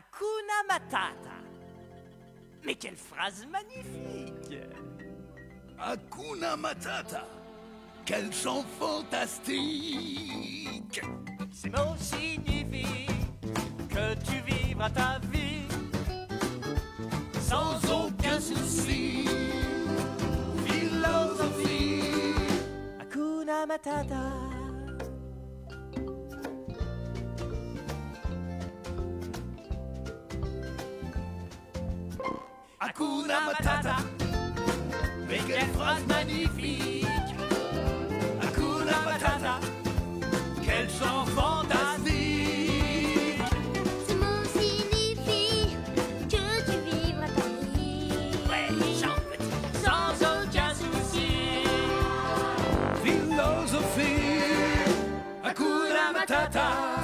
Hakuna Matata. Mais quelle phrase magnifique Hakuna Matata. Quel chant fantastique Ces mots signifient que tu vivras ta vie sans aucun souci. Philosophie Hakuna Matata. Hakuna Matata. Mais quelle phrase magnifique Hakuna Matata Quel chant fantastique Ce mot signifie que tu vivras ta vie. Ouais, chante petit Sans aucun souci Philosophie Hakuna Matata.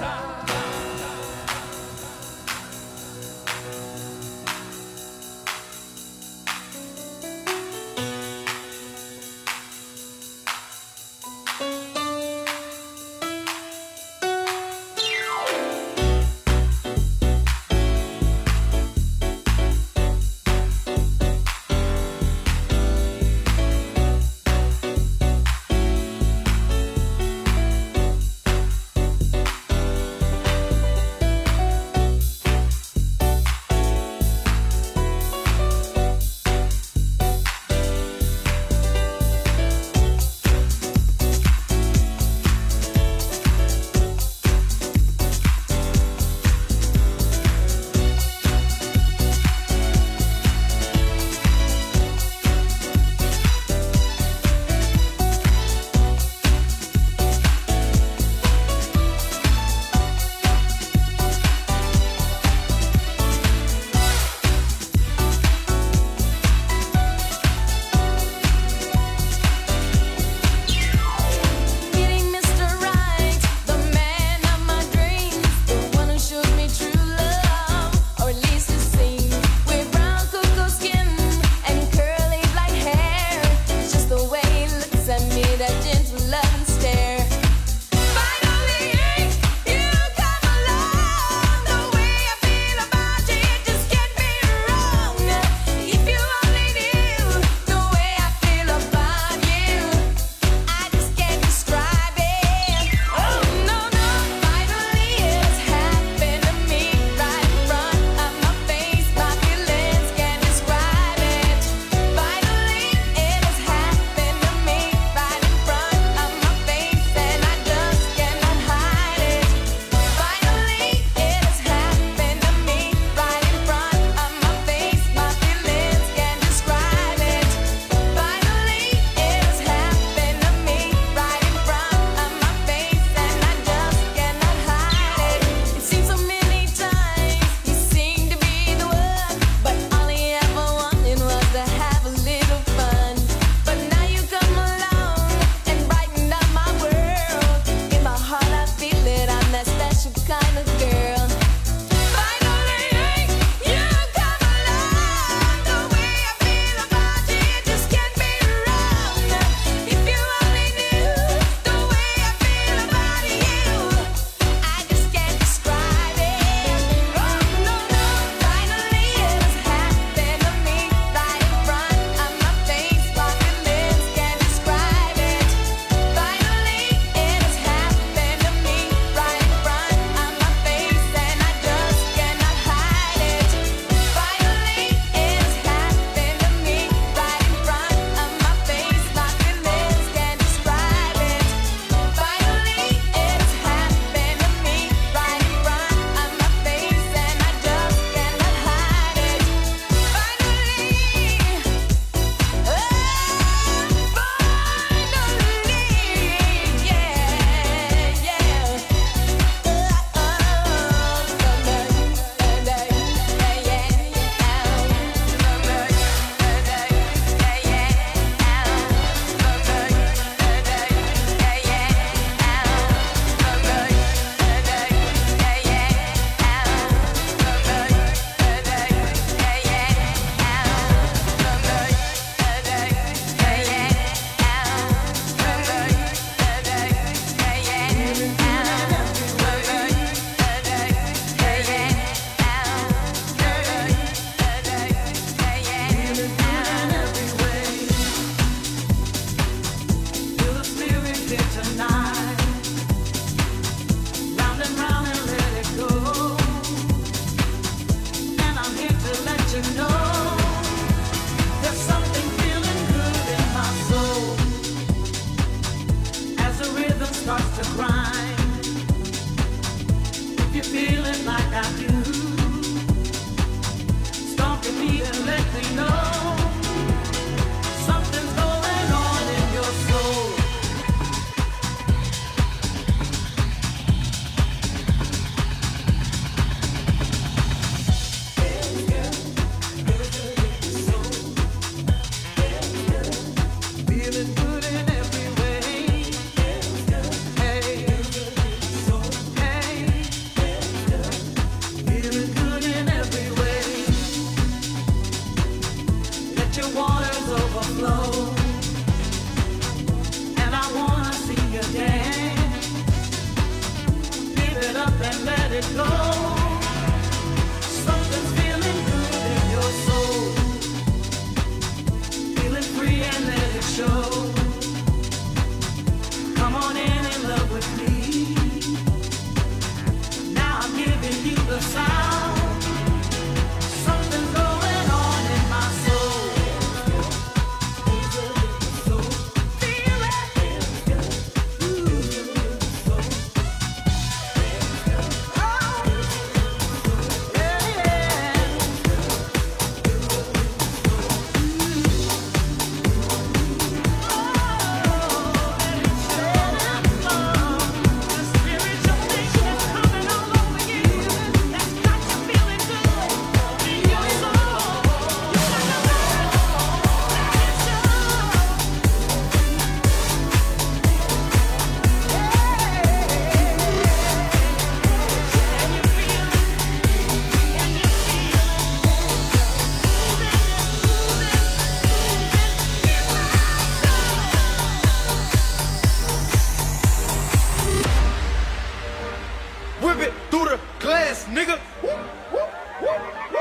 nigga.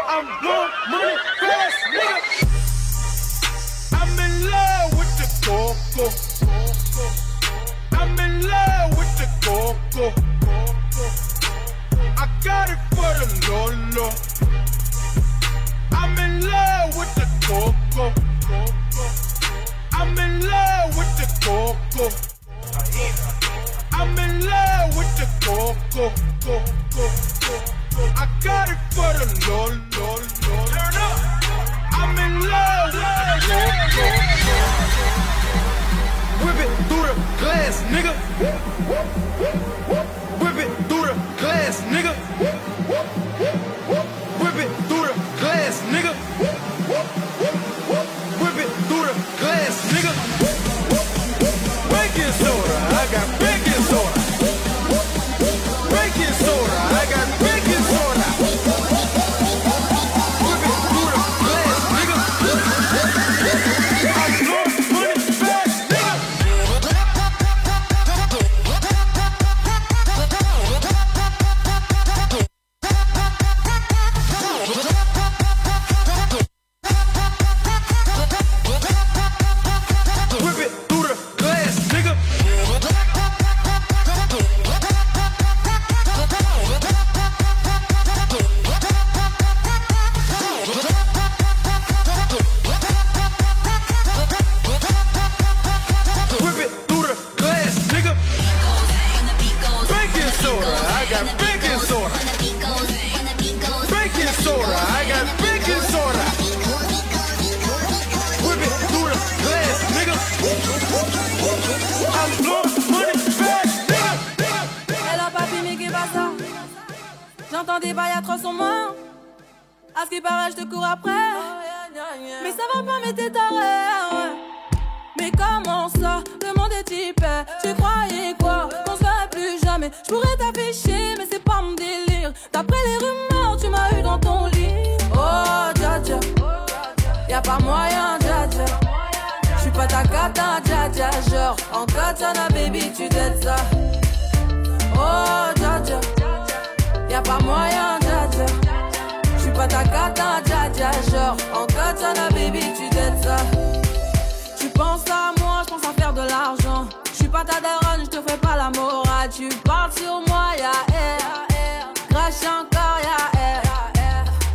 I'm blowing money. J'entends des bails atroces sur moi. À ce qui paraît, je te cours après. Mais ça va pas, mais t'es taré. Mais comment ça Le monde est type. Tu croyais quoi? Qu'on se plus jamais. Je pourrais t'afficher, mais c'est pas mon délire. D'après les rumeurs, tu m'as eu dans ton lit. Oh, dja dja. Y'a pas moyen, dja dja. J'suis pas ta cata, dja dja. Genre, en katana, baby, tu t'aides ça. Oh, dja dja. Y'a pas moyen, dja dja. J'suis pas ta cata, dja dja. Genre, en katana, baby, tu t'aides ça. Tu penses à moi, je pense à faire de l'argent. Je suis pas ta daronne, je te fais pas la morale. Tu parles sur moi, y'a air. Crash encore, y'a air.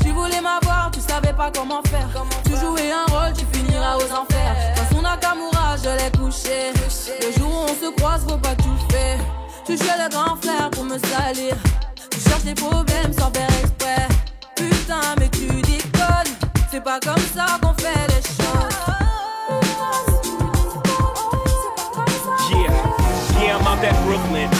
Tu voulais m'avoir, tu savais pas comment faire. Tu jouais un rôle, tu finiras aux enfers. Dans son Nakamura, je l'ai couché. Le jour où on se croise, faut pas tout faire. Tu jouais le grand frère pour me salir. Tu cherches des problèmes sans faire exprès. Putain, mais tu déconnes. C'est pas comme ça qu'on fait les choses. Yeah, yeah, I'm out at Brooklyn.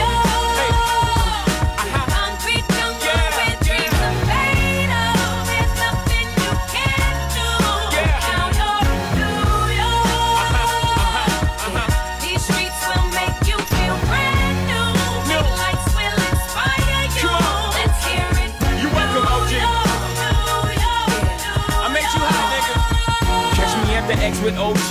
With OG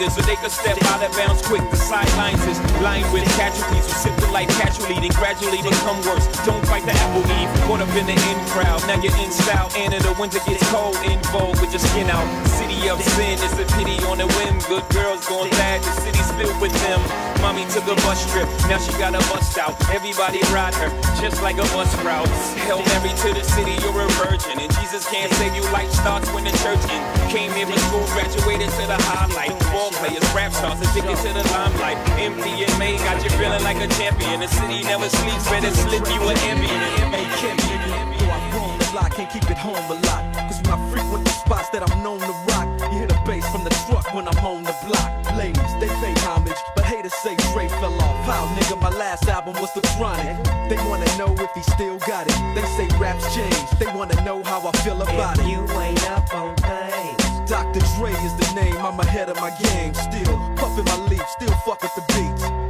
So they can step out of bounds quick. The sidelines is lined with casualties who sip the life casually, then gradually become worse. Don't fight the apple eve, caught up in the in crowd. Now you're in style, and in the winter gets cold, in vogue with your skin out. City of sin is a pity on a whim. Good girls gone bad, the city's filled with them. Mommy took a bus trip, now she got a bust out. Everybody ride her, just like a bus route. Hail Mary to the city, you're a virgin, and Jesus can't save you. Life starts when the church in. Came here for school, graduated to the highlight ball players, rap stars addicted to the limelight. Empty and got you feeling like a champion. The city never sleeps, better slip you an ambient. Hey, though I roam can't keep it home a lot. Cause my frequent spots that I'm known to rock. You hear the bass from the truck when I'm on the block. Ladies, they pay homage, but haters say Dre fell off. How, nigga, my last album was The Chronic. They wanna know if he still got it. They say raps change, they wanna know how I feel about if it. You ain't up on pay. Dr. Dre is the name, I'm ahead of my game. Still puffin' my leaf, still fuck with the beats.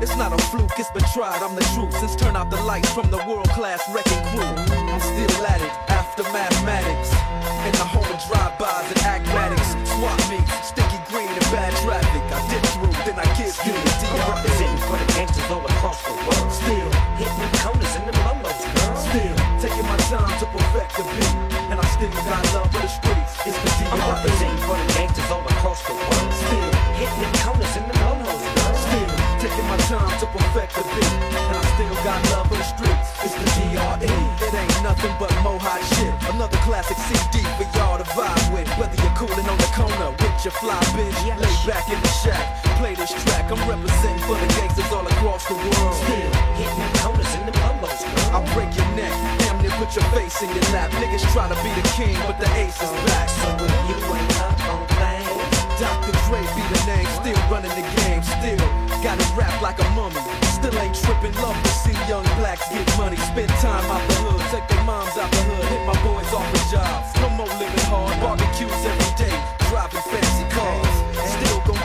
It's not a fluke, it's been tried. I'm the truth. Since turn out the lights from the world class wrecking crew. I'm still at it after mathematics. In the home of drive-bys and acmatics. Swap me, sticky green and bad traffic. I dip through, then I give you the DR. I'm representing for the gangsters all across the world. Still hitting corners and the lolos, girl. Still taking my time to perfect the beat. And I still got love for the streets. It's the DR. I'm representing for the gangsters all across the world. Still hitting time to perfect the beat. And I still got love for the streets. It's the DRE. It ain't nothing but mohawk shit. Another classic CD for y'all to vibe with. Whether you're cooling on the corner with your fly bitch, lay back in the shack. Play this track. I'm representing for the gangsters all across the world. Still hitting the corners in the polos. I break your neck. Damn near put your face in your lap. Niggas try to be the king, but the ace is oh, back. So when you wake up on things, Dr. Dre be the name. Still running the game. Still Gotta rap like a mummy. Still ain't tripping, love to see young blacks get money. Spend time out the hood, take their moms out the hood, hit my boys off the jobs. No more living hard, barbecues every day, driving fancy cars.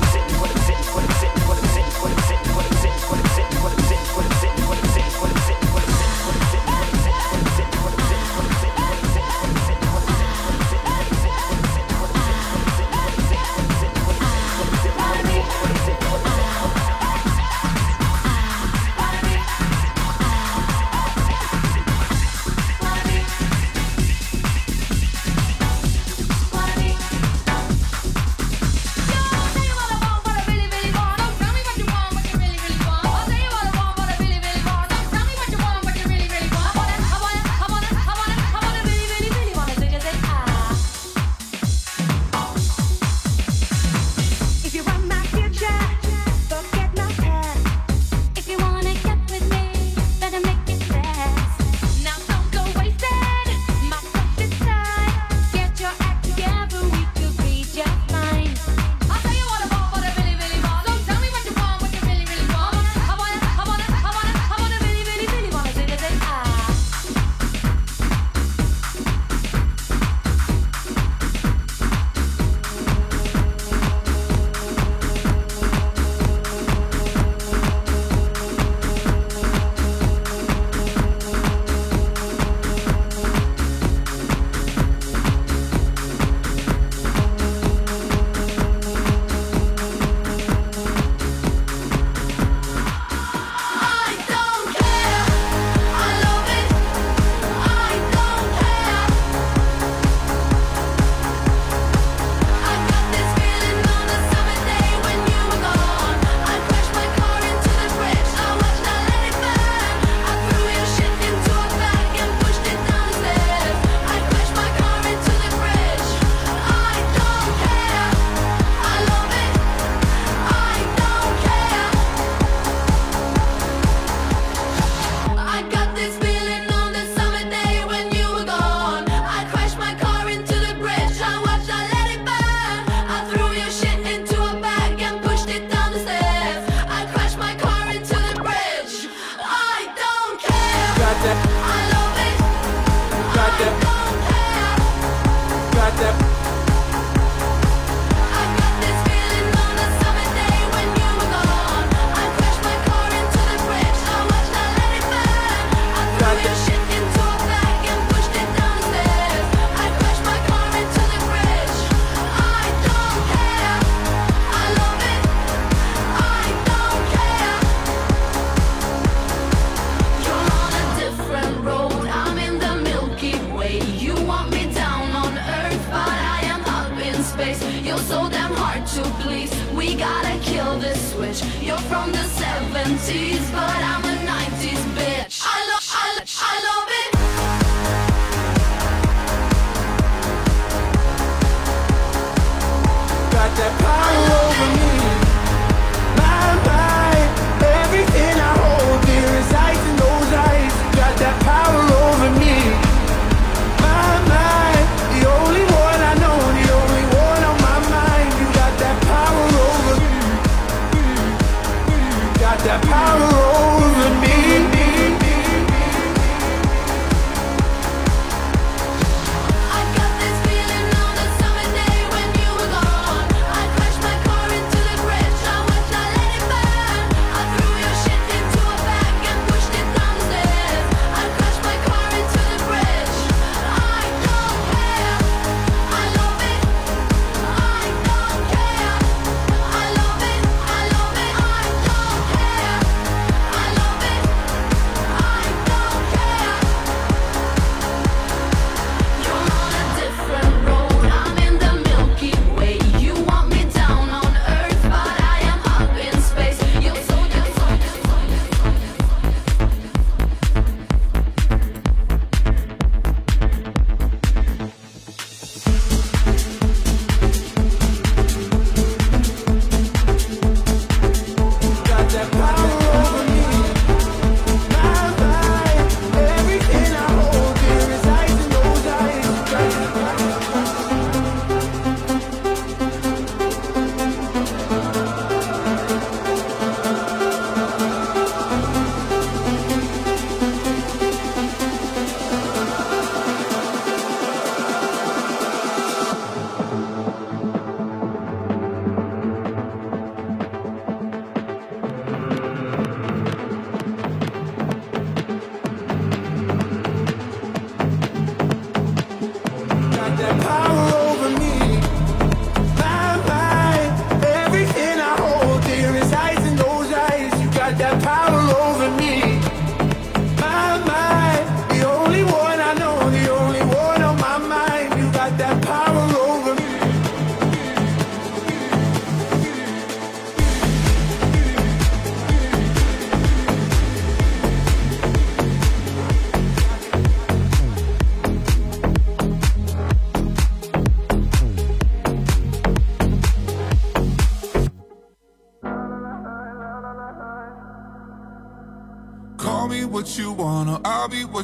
what I'm sitting, what I'm sitting, what I'm sitting, what I'm sitting.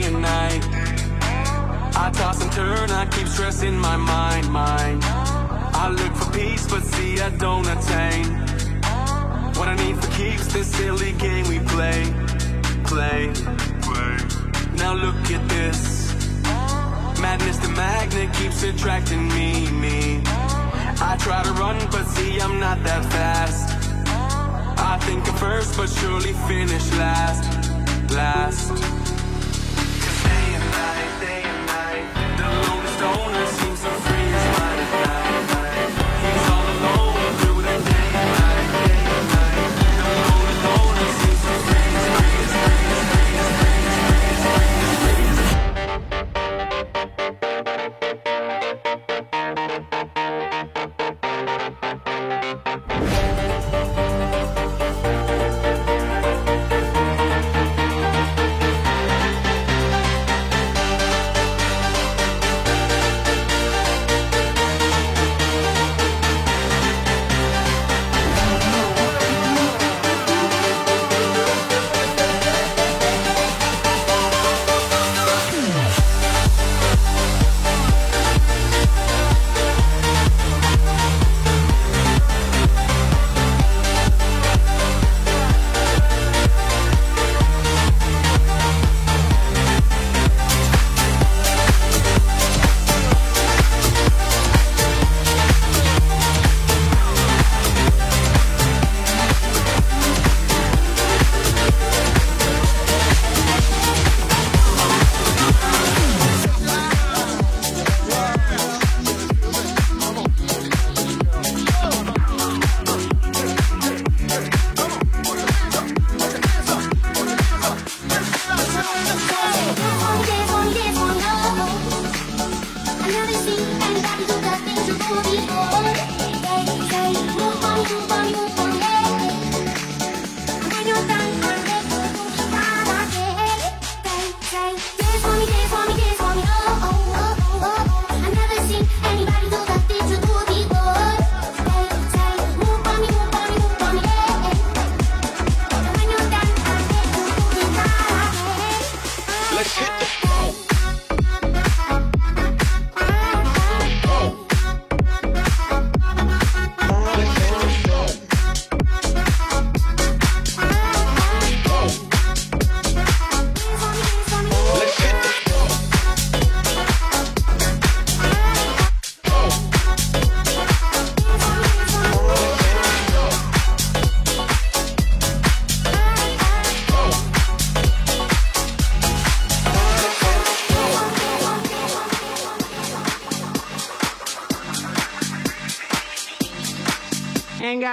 day and night. I toss and turn, I keep stressing my mind, mind. I look for peace, but see I don't attain. What I need for keeps this silly game we play, play, play. Now look at this. Madness the magnet keeps attracting me, me. I try to run, but see I'm not that fast. I think I'm first, but surely finish last, last.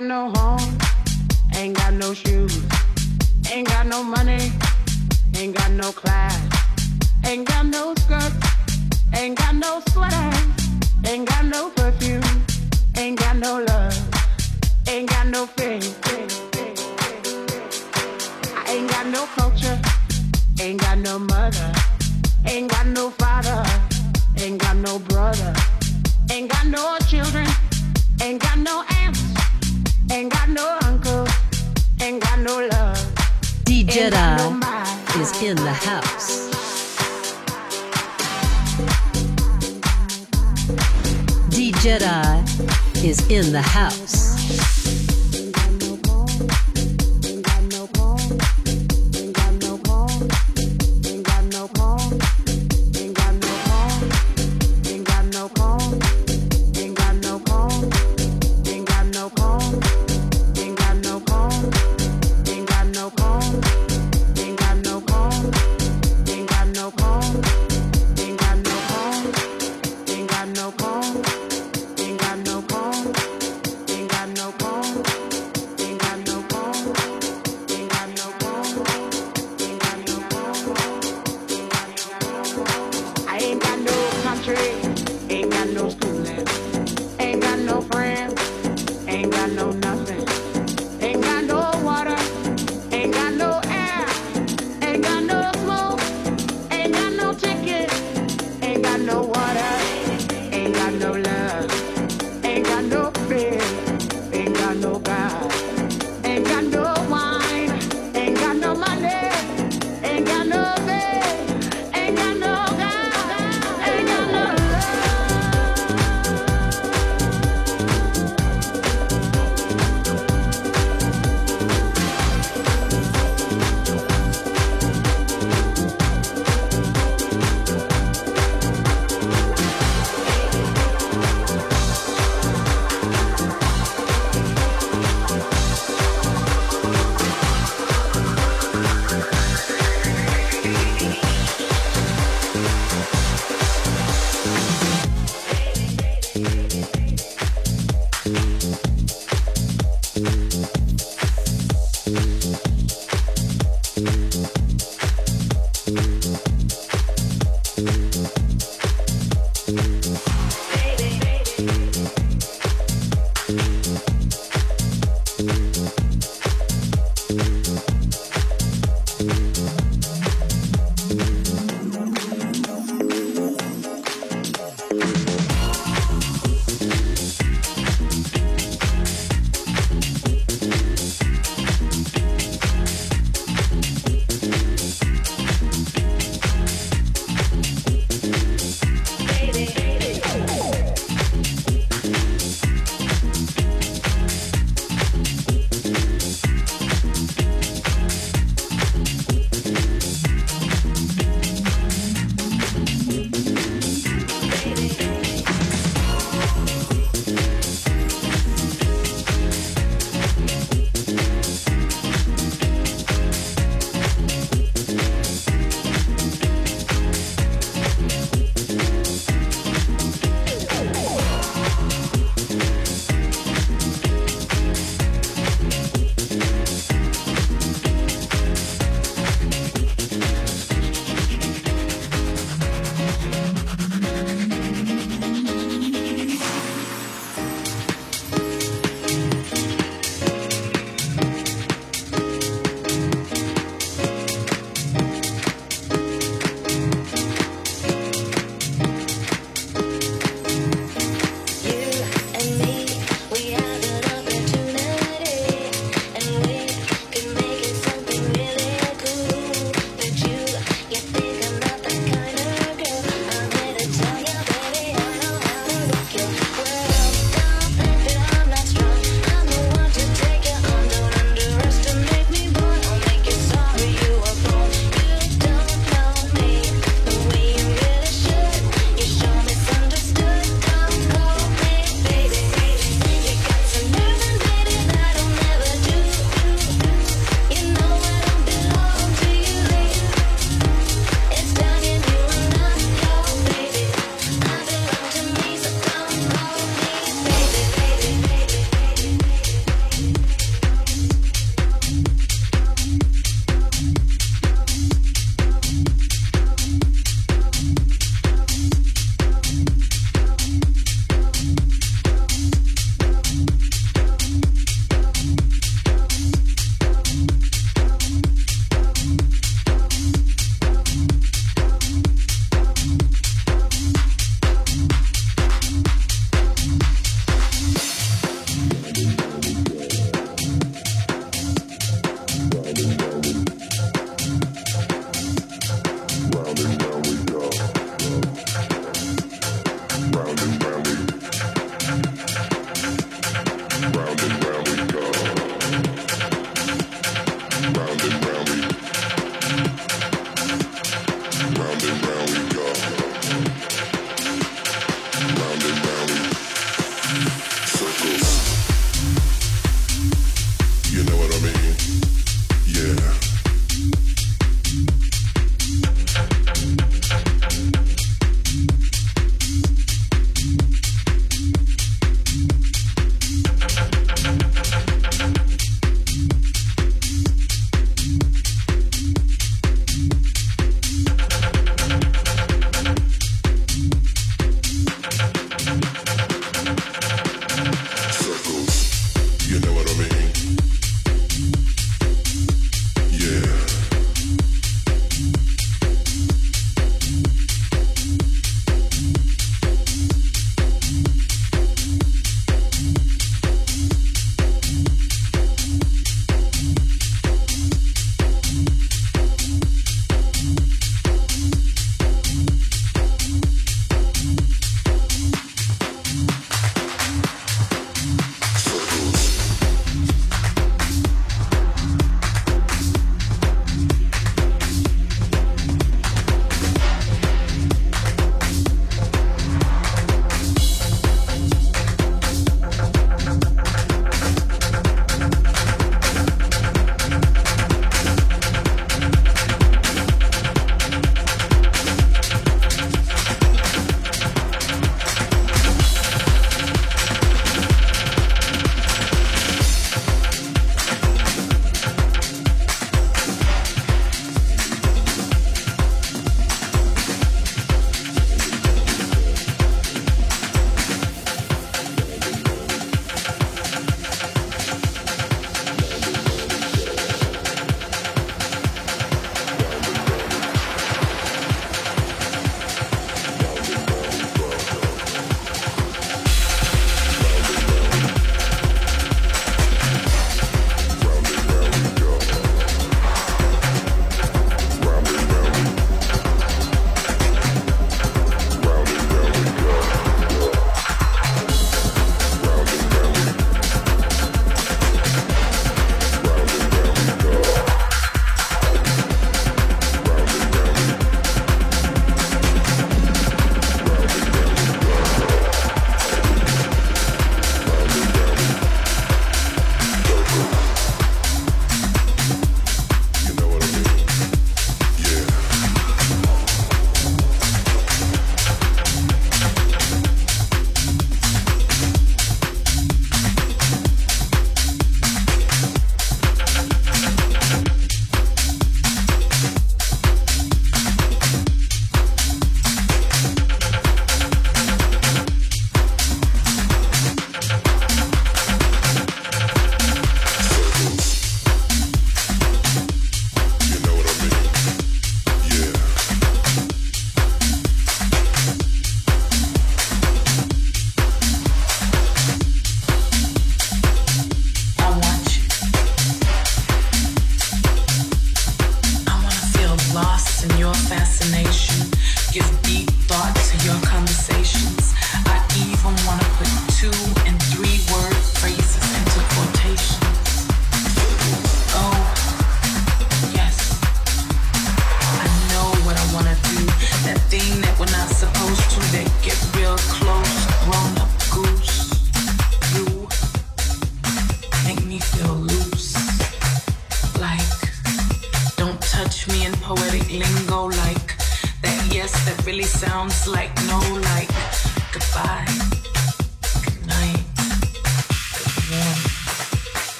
No home, in the house. DJ is in the house.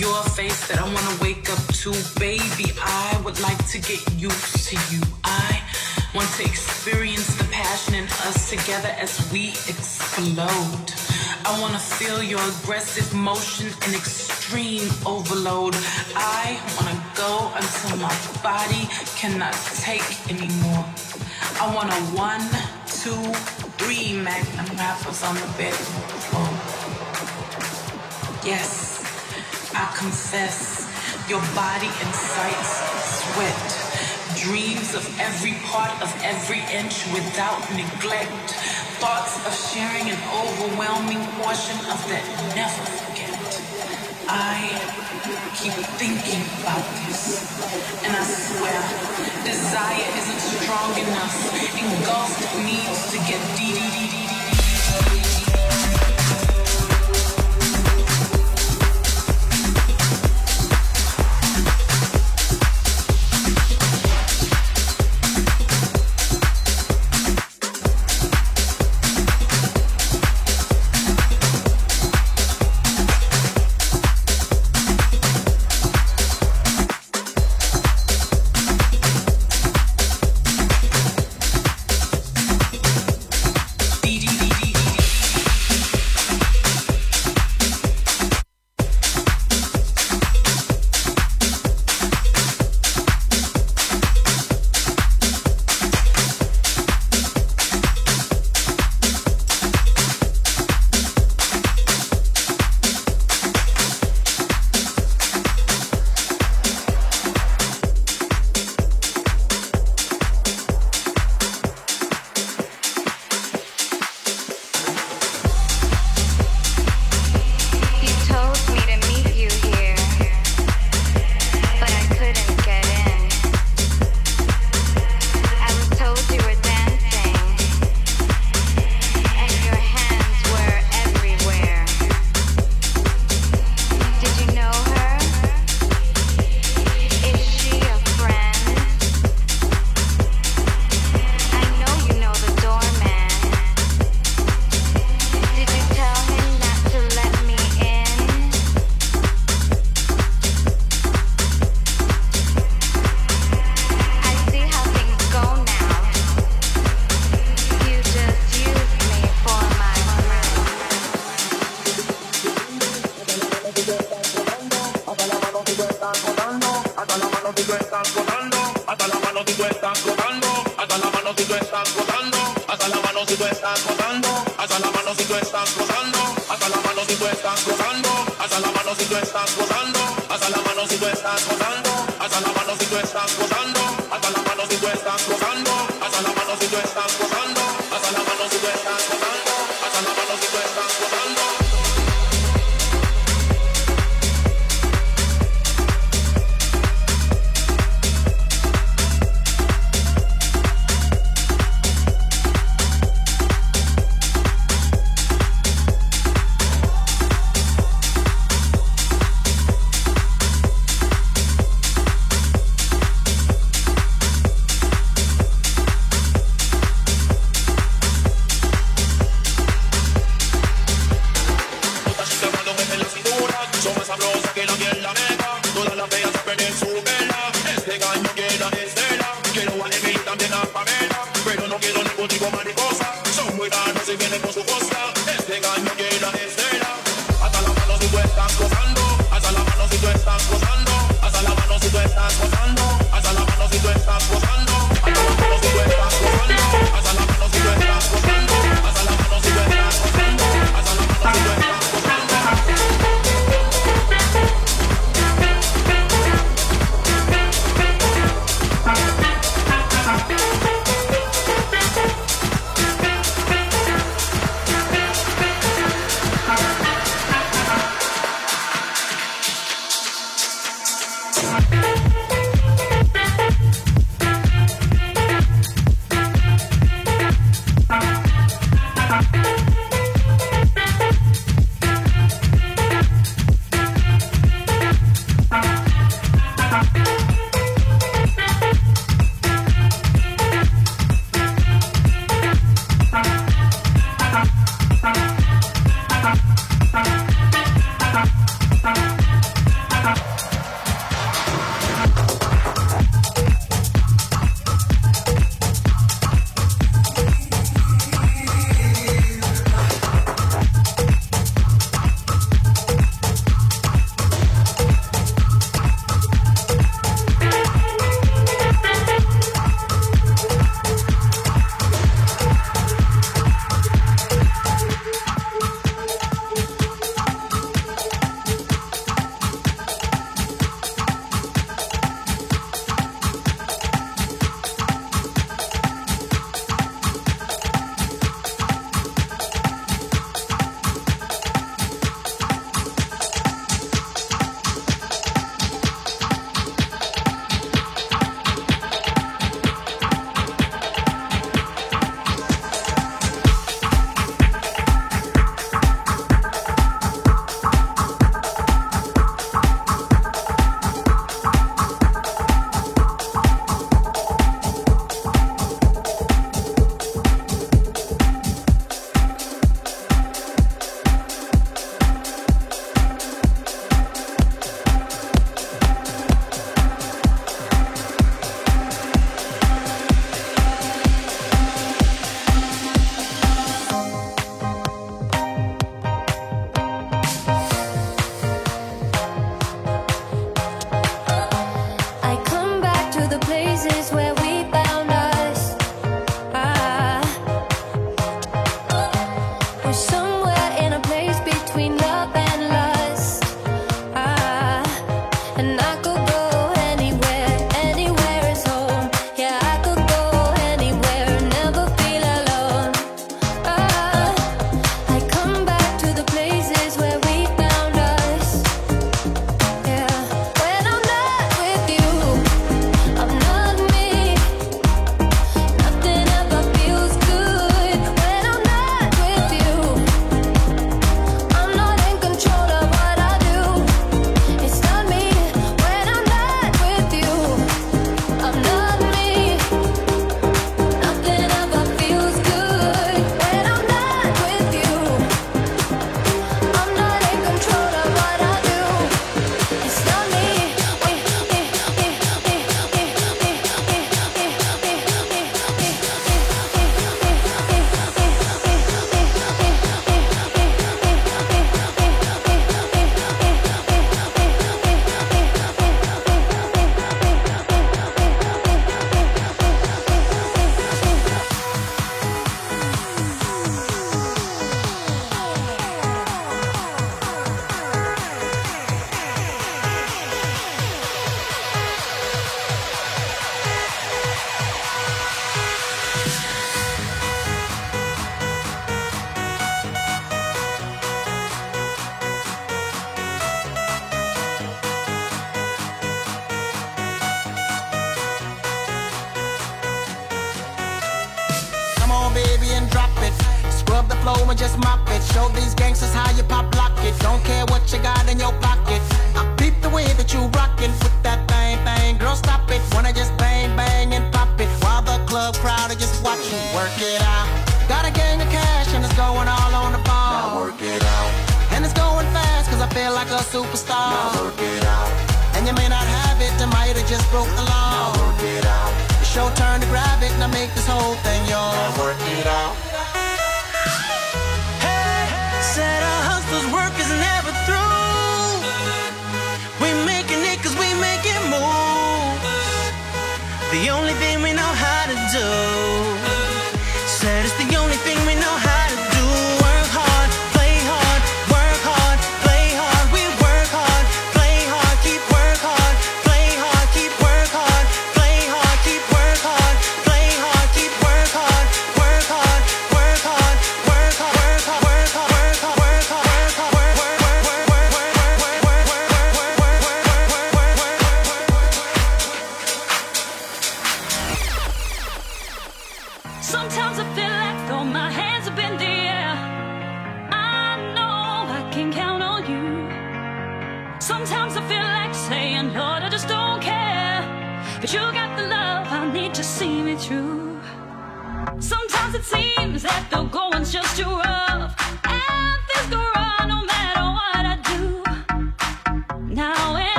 Your face that I wanna wake up to, baby. I would like to get used to you. I want to experience the passion in us together as we explode. I wanna feel your aggressive motion and extreme overload. I wanna go until my body cannot take anymore. I want a one, two, three magnum wrappers on the bed. Yes, I confess. Your body incites sweat. Dreams of every part of every inch without neglect. Thoughts of sharing an overwhelming portion of that never forget. I keep thinking about this. And I swear, desire isn't strong enough. Engulfed needs to get deep.